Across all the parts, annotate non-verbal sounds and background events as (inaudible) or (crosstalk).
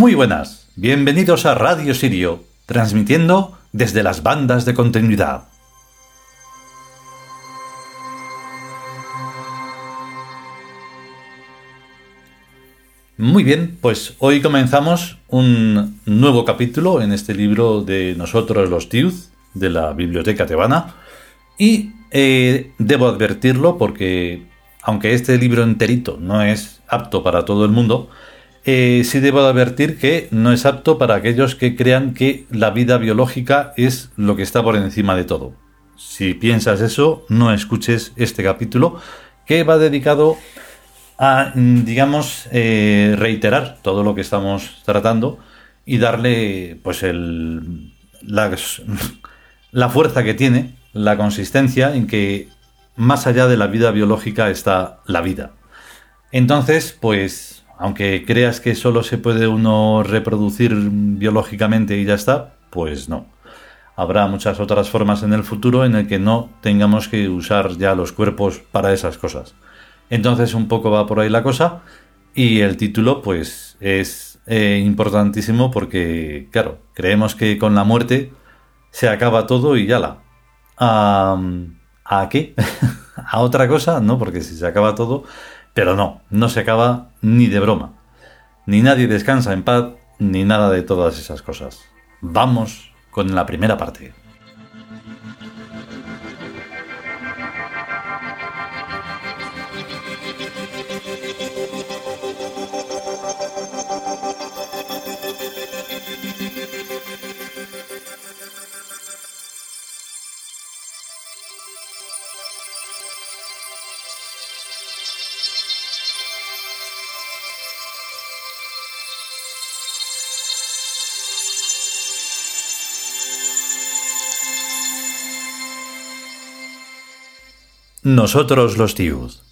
Muy buenas, bienvenidos a Radio Sirio, transmitiendo desde las bandas de continuidad. Muy bien, pues hoy comenzamos un nuevo capítulo en este libro de Nosotros los Tiuz, de la Biblioteca Tebana. Y eh, debo advertirlo porque, aunque este libro enterito no es apto para todo el mundo, eh, sí debo advertir que no es apto para aquellos que crean que la vida biológica es lo que está por encima de todo. Si piensas eso, no escuches este capítulo que va dedicado a, digamos, eh, reiterar todo lo que estamos tratando y darle, pues, el, la, (laughs) la fuerza que tiene, la consistencia en que más allá de la vida biológica está la vida. Entonces, pues aunque creas que solo se puede uno reproducir biológicamente y ya está, pues no. Habrá muchas otras formas en el futuro en el que no tengamos que usar ya los cuerpos para esas cosas. Entonces un poco va por ahí la cosa y el título pues es eh, importantísimo porque, claro, creemos que con la muerte se acaba todo y ya la. ¿A qué? (laughs) ¿A otra cosa? No, porque si se acaba todo, pero no, no se acaba ni de broma. Ni nadie descansa en paz, ni nada de todas esas cosas. Vamos con la primera parte. Nosotros los tíos.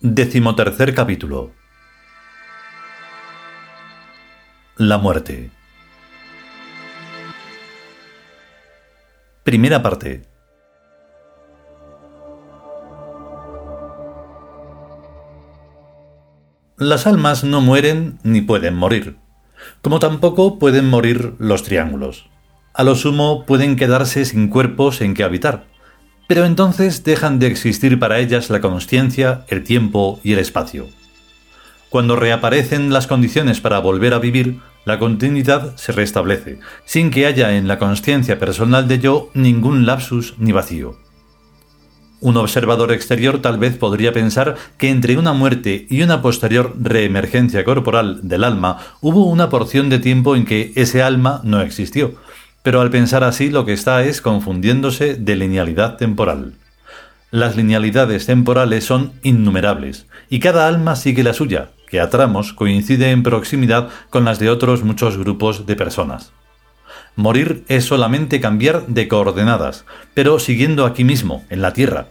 Decimotercer capítulo. La muerte. Primera parte. Las almas no mueren ni pueden morir, como tampoco pueden morir los triángulos a lo sumo pueden quedarse sin cuerpos en que habitar, pero entonces dejan de existir para ellas la consciencia, el tiempo y el espacio. Cuando reaparecen las condiciones para volver a vivir, la continuidad se restablece, sin que haya en la conciencia personal de yo ningún lapsus ni vacío. Un observador exterior tal vez podría pensar que entre una muerte y una posterior reemergencia corporal del alma hubo una porción de tiempo en que ese alma no existió, pero al pensar así lo que está es confundiéndose de linealidad temporal. Las linealidades temporales son innumerables, y cada alma sigue la suya, que a tramos coincide en proximidad con las de otros muchos grupos de personas. Morir es solamente cambiar de coordenadas, pero siguiendo aquí mismo, en la Tierra.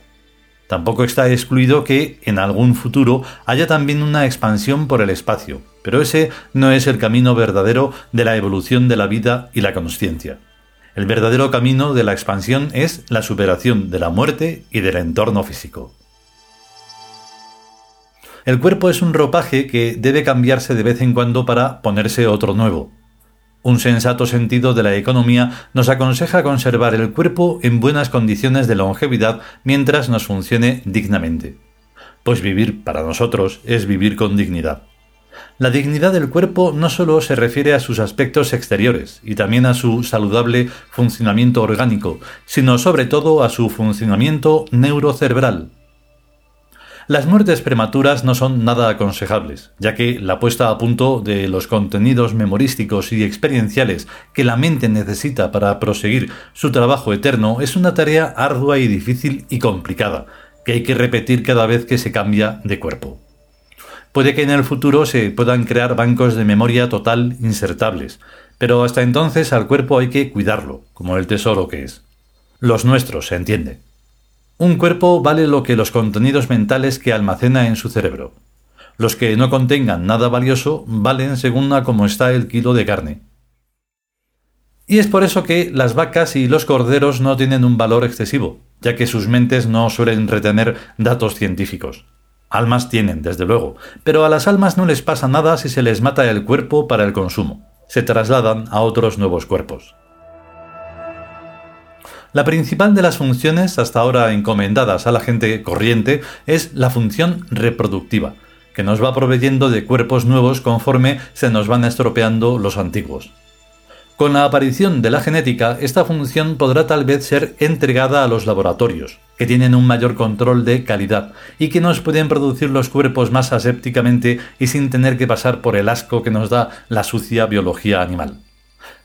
Tampoco está excluido que, en algún futuro, haya también una expansión por el espacio, pero ese no es el camino verdadero de la evolución de la vida y la conciencia. El verdadero camino de la expansión es la superación de la muerte y del entorno físico. El cuerpo es un ropaje que debe cambiarse de vez en cuando para ponerse otro nuevo. Un sensato sentido de la economía nos aconseja conservar el cuerpo en buenas condiciones de longevidad mientras nos funcione dignamente. Pues vivir para nosotros es vivir con dignidad. La dignidad del cuerpo no solo se refiere a sus aspectos exteriores y también a su saludable funcionamiento orgánico, sino sobre todo a su funcionamiento neurocerebral. Las muertes prematuras no son nada aconsejables, ya que la puesta a punto de los contenidos memorísticos y experienciales que la mente necesita para proseguir su trabajo eterno es una tarea ardua y difícil y complicada, que hay que repetir cada vez que se cambia de cuerpo. Puede que en el futuro se puedan crear bancos de memoria total insertables, pero hasta entonces al cuerpo hay que cuidarlo, como el tesoro que es. Los nuestros, se entiende. Un cuerpo vale lo que los contenidos mentales que almacena en su cerebro. Los que no contengan nada valioso valen según a cómo está el kilo de carne. Y es por eso que las vacas y los corderos no tienen un valor excesivo, ya que sus mentes no suelen retener datos científicos. Almas tienen, desde luego, pero a las almas no les pasa nada si se les mata el cuerpo para el consumo. Se trasladan a otros nuevos cuerpos. La principal de las funciones hasta ahora encomendadas a la gente corriente es la función reproductiva, que nos va proveyendo de cuerpos nuevos conforme se nos van estropeando los antiguos. Con la aparición de la genética, esta función podrá tal vez ser entregada a los laboratorios, que tienen un mayor control de calidad y que nos pueden producir los cuerpos más asépticamente y sin tener que pasar por el asco que nos da la sucia biología animal.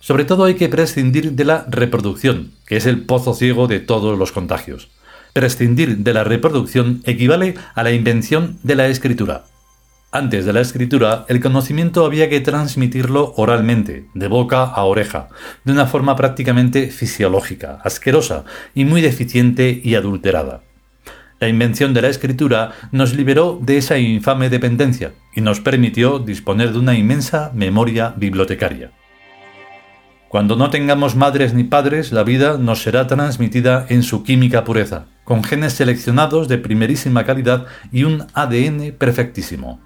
Sobre todo hay que prescindir de la reproducción, que es el pozo ciego de todos los contagios. Prescindir de la reproducción equivale a la invención de la escritura. Antes de la escritura, el conocimiento había que transmitirlo oralmente, de boca a oreja, de una forma prácticamente fisiológica, asquerosa y muy deficiente y adulterada. La invención de la escritura nos liberó de esa infame dependencia y nos permitió disponer de una inmensa memoria bibliotecaria. Cuando no tengamos madres ni padres, la vida nos será transmitida en su química pureza, con genes seleccionados de primerísima calidad y un ADN perfectísimo.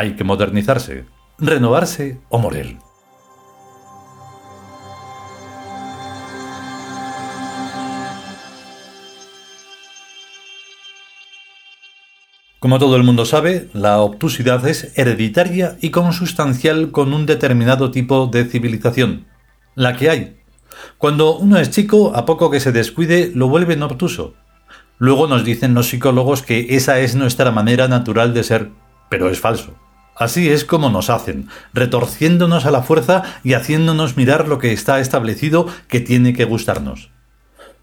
Hay que modernizarse, renovarse o morir. Como todo el mundo sabe, la obtusidad es hereditaria y consustancial con un determinado tipo de civilización, la que hay. Cuando uno es chico, a poco que se descuide, lo vuelven obtuso. Luego nos dicen los psicólogos que esa es nuestra manera natural de ser, pero es falso. Así es como nos hacen, retorciéndonos a la fuerza y haciéndonos mirar lo que está establecido que tiene que gustarnos.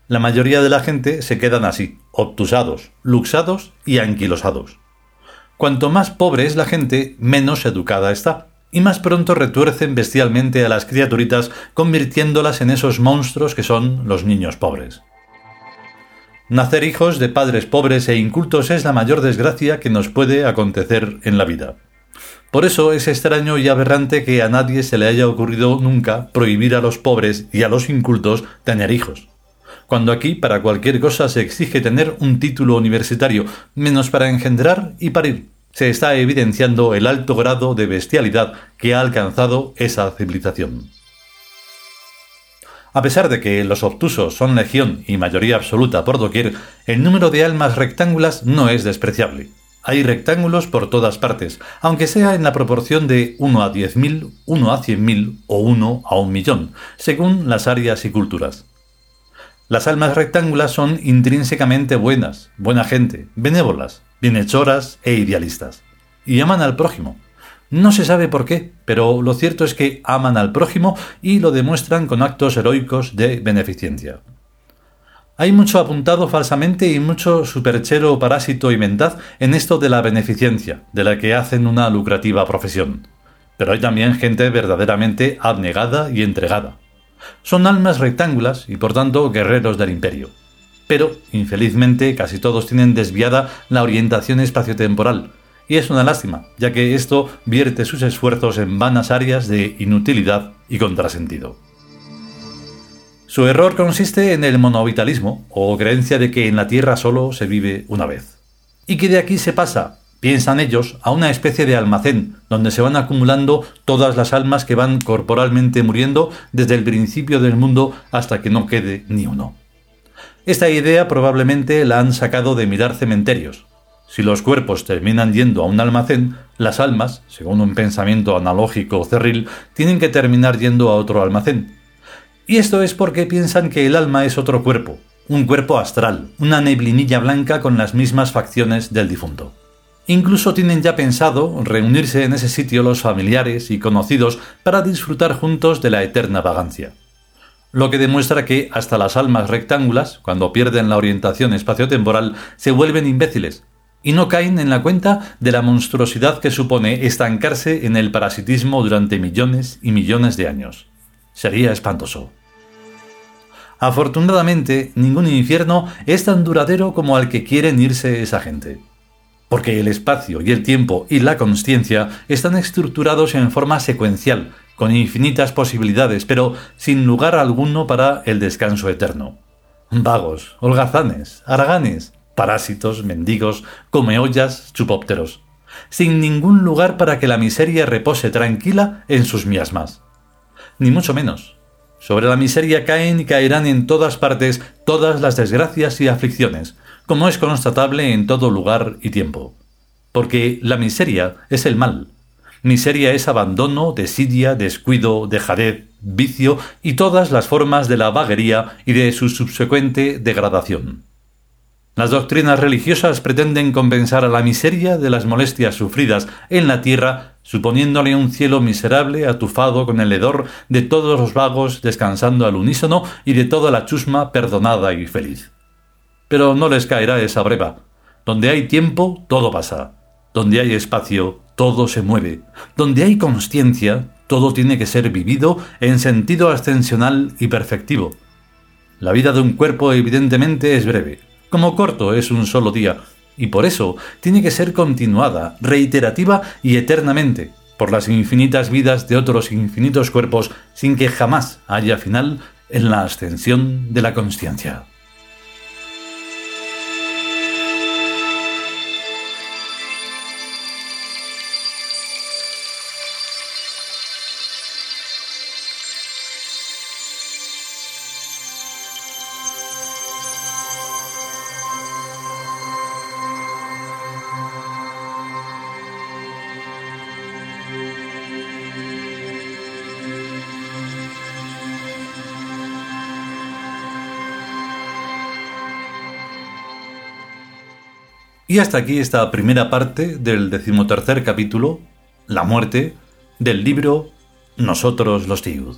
La mayoría de la gente se quedan así, obtusados, luxados y anquilosados. Cuanto más pobre es la gente, menos educada está, y más pronto retuercen bestialmente a las criaturitas, convirtiéndolas en esos monstruos que son los niños pobres. Nacer hijos de padres pobres e incultos es la mayor desgracia que nos puede acontecer en la vida. Por eso es extraño y aberrante que a nadie se le haya ocurrido nunca prohibir a los pobres y a los incultos tener hijos. Cuando aquí para cualquier cosa se exige tener un título universitario, menos para engendrar y parir. Se está evidenciando el alto grado de bestialidad que ha alcanzado esa civilización. A pesar de que los obtusos son legión y mayoría absoluta por doquier, el número de almas rectángulas no es despreciable. Hay rectángulos por todas partes, aunque sea en la proporción de 1 a 10.000, 1 a 100.000 o 1 a un millón, según las áreas y culturas. Las almas rectángulas son intrínsecamente buenas, buena gente, benévolas, bienhechoras e idealistas. Y aman al prójimo, no se sabe por qué, pero lo cierto es que aman al prójimo y lo demuestran con actos heroicos de beneficencia. Hay mucho apuntado falsamente y mucho superchero, parásito y mentaz en esto de la beneficencia, de la que hacen una lucrativa profesión. Pero hay también gente verdaderamente abnegada y entregada. Son almas rectángulas y por tanto guerreros del imperio. Pero, infelizmente, casi todos tienen desviada la orientación espaciotemporal, y es una lástima, ya que esto vierte sus esfuerzos en vanas áreas de inutilidad y contrasentido. Su error consiste en el monovitalismo, o creencia de que en la Tierra solo se vive una vez. Y que de aquí se pasa, piensan ellos, a una especie de almacén, donde se van acumulando todas las almas que van corporalmente muriendo desde el principio del mundo hasta que no quede ni uno. Esta idea probablemente la han sacado de mirar cementerios, si los cuerpos terminan yendo a un almacén, las almas, según un pensamiento analógico cerril, tienen que terminar yendo a otro almacén. Y esto es porque piensan que el alma es otro cuerpo, un cuerpo astral, una neblinilla blanca con las mismas facciones del difunto. Incluso tienen ya pensado reunirse en ese sitio los familiares y conocidos para disfrutar juntos de la eterna vagancia. Lo que demuestra que hasta las almas rectángulas, cuando pierden la orientación espaciotemporal, se vuelven imbéciles, y no caen en la cuenta de la monstruosidad que supone estancarse en el parasitismo durante millones y millones de años. Sería espantoso. Afortunadamente, ningún infierno es tan duradero como al que quieren irse esa gente. Porque el espacio y el tiempo y la consciencia están estructurados en forma secuencial, con infinitas posibilidades, pero sin lugar alguno para el descanso eterno. Vagos, holgazanes, haraganes, parásitos, mendigos, comeollas, chupópteros, sin ningún lugar para que la miseria repose tranquila en sus miasmas. Ni mucho menos. Sobre la miseria caen y caerán en todas partes todas las desgracias y aflicciones, como es constatable en todo lugar y tiempo. Porque la miseria es el mal. Miseria es abandono, desidia, descuido, dejadez, vicio y todas las formas de la vaguería y de su subsecuente degradación. Las doctrinas religiosas pretenden compensar a la miseria de las molestias sufridas en la tierra, suponiéndole un cielo miserable atufado con el hedor de todos los vagos descansando al unísono y de toda la chusma perdonada y feliz. Pero no les caerá esa breva. Donde hay tiempo, todo pasa. Donde hay espacio, todo se mueve. Donde hay consciencia, todo tiene que ser vivido en sentido ascensional y perfectivo. La vida de un cuerpo evidentemente es breve, como corto es un solo día, y por eso tiene que ser continuada, reiterativa y eternamente, por las infinitas vidas de otros infinitos cuerpos, sin que jamás haya final en la ascensión de la consciencia. Y hasta aquí esta primera parte del decimotercer capítulo, la muerte, del libro Nosotros los Tiud.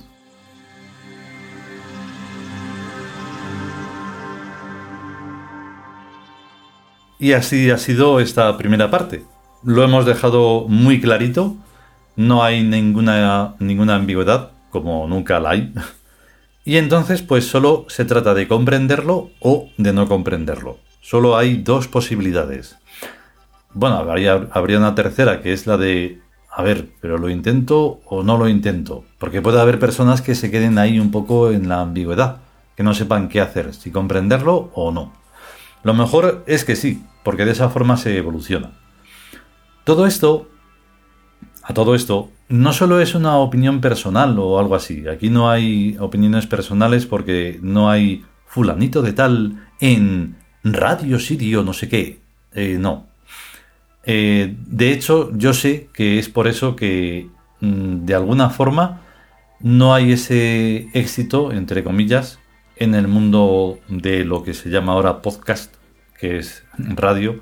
Y así ha sido esta primera parte. Lo hemos dejado muy clarito, no hay ninguna, ninguna ambigüedad, como nunca la hay. (laughs) Y entonces pues solo se trata de comprenderlo o de no comprenderlo. Solo hay dos posibilidades. Bueno, habría, habría una tercera, que es la de, a ver, pero lo intento o no lo intento. Porque puede haber personas que se queden ahí un poco en la ambigüedad, que no sepan qué hacer, si comprenderlo o no. Lo mejor es que sí, porque de esa forma se evoluciona. Todo esto, a todo esto, no solo es una opinión personal o algo así. Aquí no hay opiniones personales porque no hay fulanito de tal en Radio Sirio, no sé qué. Eh, no. Eh, de hecho, yo sé que es por eso que mm, de alguna forma no hay ese éxito, entre comillas, en el mundo de lo que se llama ahora podcast, que es radio.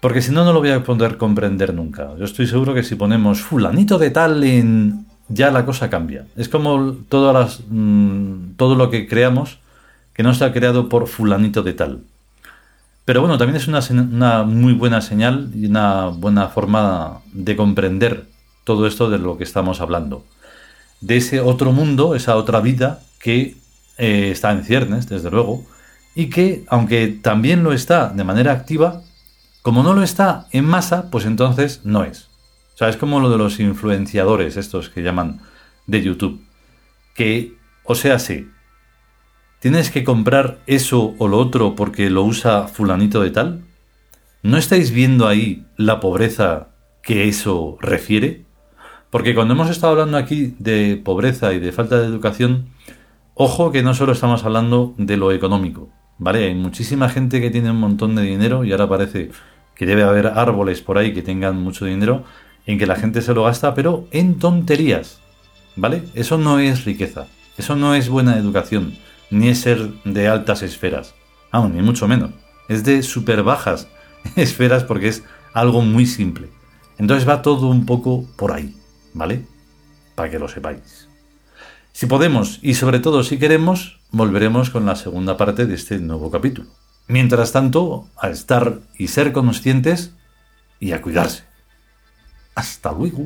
Porque si no, no lo voy a poder comprender nunca. Yo estoy seguro que si ponemos fulanito de tal en... ya la cosa cambia. Es como todas las, mm, todo lo que creamos que no está creado por fulanito de tal. Pero bueno, también es una, muy buena señal y una buena forma de comprender todo esto de lo que estamos hablando. De ese otro mundo, esa otra vida que eh, está en ciernes, desde luego, y que, aunque también lo está de manera activa, como no lo está en masa, pues entonces no es. O sea, es como lo de los influenciadores, estos que llaman de YouTube. Que, o sea, sí, ¿Tienes que comprar eso o lo otro porque lo usa fulanito de tal? ¿No estáis viendo ahí la pobreza que eso refiere? Porque cuando hemos estado hablando aquí de pobreza y de falta de educación, ojo que no solo estamos hablando de lo económico, ¿vale? Hay muchísima gente que tiene un montón de dinero y ahora parece que debe haber árboles por ahí que tengan mucho dinero en que la gente se lo gasta, pero en tonterías, ¿vale? Eso no es riqueza, eso no es buena educación ni es ser de altas esferas. Aún, ni mucho menos. Es de súper bajas (laughs) esferas porque es algo muy simple. Entonces va todo un poco por ahí, ¿vale? Para que lo sepáis. Si podemos y sobre todo si queremos, volveremos con la segunda parte de este nuevo capítulo. Mientras tanto, a estar y ser conscientes y a cuidarse. Hasta luego.